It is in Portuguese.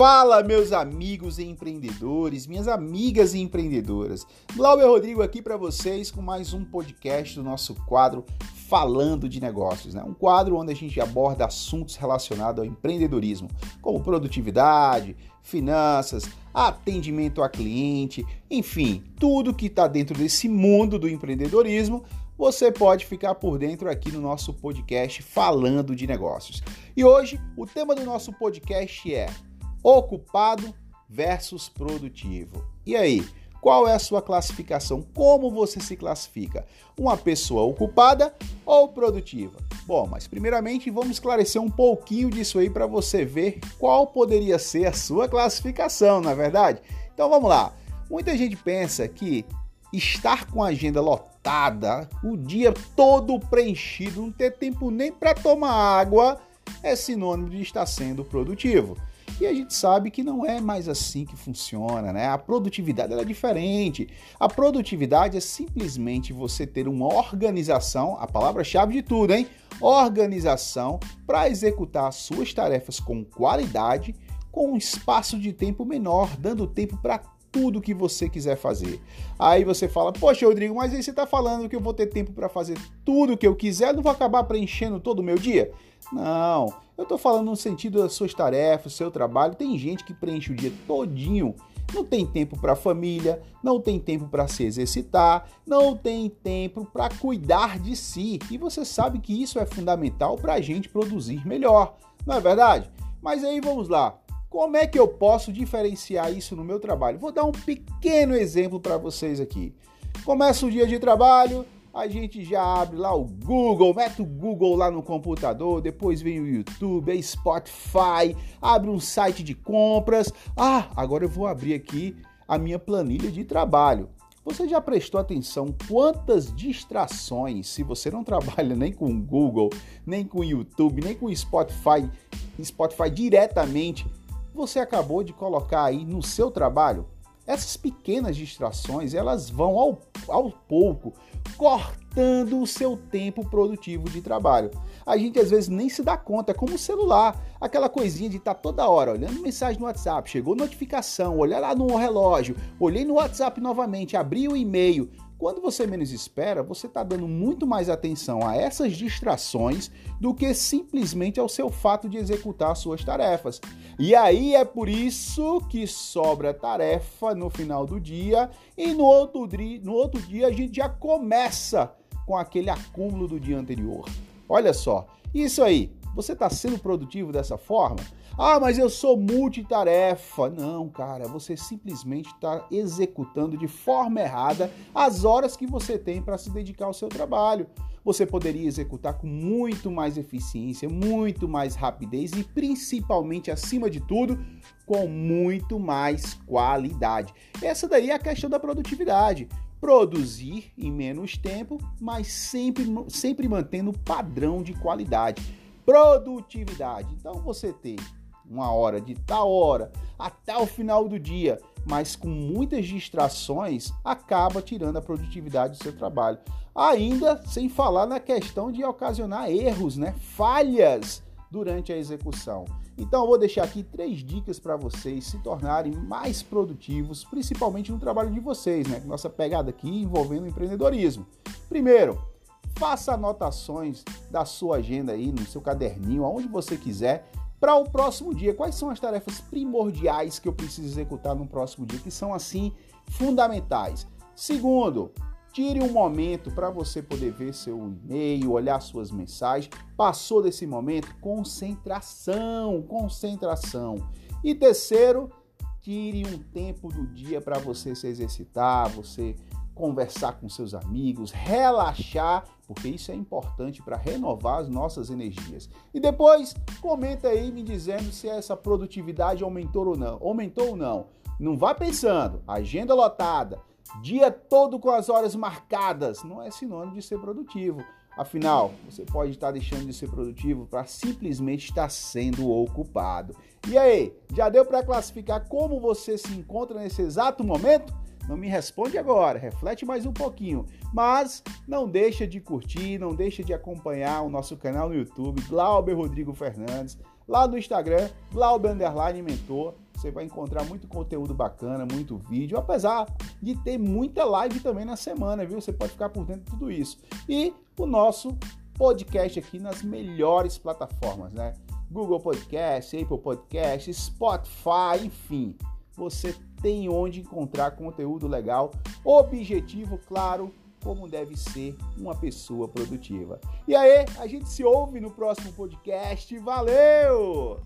Fala, meus amigos e empreendedores, minhas amigas e empreendedoras. Glauber Rodrigo aqui para vocês com mais um podcast do nosso quadro Falando de Negócios, né? Um quadro onde a gente aborda assuntos relacionados ao empreendedorismo, como produtividade, finanças, atendimento a cliente, enfim, tudo que está dentro desse mundo do empreendedorismo você pode ficar por dentro aqui no nosso podcast Falando de Negócios. E hoje o tema do nosso podcast é ocupado versus produtivo. E aí, qual é a sua classificação? Como você se classifica? Uma pessoa ocupada ou produtiva? Bom, mas primeiramente vamos esclarecer um pouquinho disso aí para você ver qual poderia ser a sua classificação, na é verdade? Então vamos lá. Muita gente pensa que estar com a agenda lotada, o dia todo preenchido, não ter tempo nem para tomar água, é sinônimo de estar sendo produtivo. E a gente sabe que não é mais assim que funciona, né? A produtividade é diferente. A produtividade é simplesmente você ter uma organização, a palavra-chave de tudo, hein? Organização para executar as suas tarefas com qualidade, com um espaço de tempo menor, dando tempo para tudo que você quiser fazer. Aí você fala, poxa, Rodrigo, mas aí você está falando que eu vou ter tempo para fazer tudo que eu quiser, não vou acabar preenchendo todo o meu dia? Não, eu estou falando no sentido das suas tarefas, seu trabalho. Tem gente que preenche o dia todinho, não tem tempo para família, não tem tempo para se exercitar, não tem tempo para cuidar de si. E você sabe que isso é fundamental para a gente produzir melhor, não é verdade? Mas aí vamos lá. Como é que eu posso diferenciar isso no meu trabalho? Vou dar um pequeno exemplo para vocês aqui. Começa o dia de trabalho, a gente já abre lá o Google, mete o Google lá no computador, depois vem o YouTube, a Spotify, abre um site de compras. Ah, agora eu vou abrir aqui a minha planilha de trabalho. Você já prestou atenção quantas distrações, se você não trabalha nem com o Google, nem com o YouTube, nem com o Spotify, Spotify diretamente, você acabou de colocar aí no seu trabalho, essas pequenas distrações, elas vão ao, ao pouco cortando o seu tempo produtivo de trabalho. A gente às vezes nem se dá conta, é como o celular, aquela coisinha de estar tá toda hora olhando mensagem no WhatsApp, chegou notificação, olhar lá no relógio, olhei no WhatsApp novamente, abri o e-mail, quando você menos espera, você está dando muito mais atenção a essas distrações do que simplesmente ao seu fato de executar suas tarefas. E aí é por isso que sobra tarefa no final do dia e no outro, no outro dia a gente já começa com aquele acúmulo do dia anterior. Olha só, isso aí, você está sendo produtivo dessa forma? Ah, mas eu sou multitarefa. Não, cara, você simplesmente está executando de forma errada as horas que você tem para se dedicar ao seu trabalho. Você poderia executar com muito mais eficiência, muito mais rapidez e principalmente, acima de tudo, com muito mais qualidade. Essa daí é a questão da produtividade produzir em menos tempo, mas sempre, sempre mantendo padrão de qualidade. Produtividade. Então você tem uma hora de tal hora até o final do dia, mas com muitas distrações, acaba tirando a produtividade do seu trabalho. Ainda sem falar na questão de ocasionar erros, né? falhas durante a execução. Então eu vou deixar aqui três dicas para vocês se tornarem mais produtivos, principalmente no trabalho de vocês, né? Nossa pegada aqui envolvendo empreendedorismo. Primeiro, faça anotações da sua agenda aí no seu caderninho, aonde você quiser, para o próximo dia. Quais são as tarefas primordiais que eu preciso executar no próximo dia, que são assim fundamentais? Segundo, tire um momento para você poder ver seu e-mail, olhar suas mensagens. Passou desse momento, concentração, concentração. E terceiro, tire um tempo do dia para você se exercitar, você conversar com seus amigos, relaxar, porque isso é importante para renovar as nossas energias. E depois comenta aí me dizendo se essa produtividade aumentou ou não. Aumentou ou não? Não vá pensando, agenda lotada, dia todo com as horas marcadas, não é sinônimo de ser produtivo. Afinal, você pode estar deixando de ser produtivo para simplesmente estar sendo ocupado. E aí, já deu para classificar como você se encontra nesse exato momento? Não me responde agora, reflete mais um pouquinho. Mas não deixa de curtir, não deixa de acompanhar o nosso canal no YouTube, Glauber Rodrigo Fernandes. lá no Instagram, Glauber Underline Mentor. Você vai encontrar muito conteúdo bacana, muito vídeo, apesar de ter muita live também na semana, viu? Você pode ficar por dentro de tudo isso. E o nosso podcast aqui nas melhores plataformas, né? Google Podcast, Apple Podcast, Spotify, enfim. Você tem onde encontrar conteúdo legal, objetivo, claro, como deve ser uma pessoa produtiva. E aí, a gente se ouve no próximo podcast. Valeu!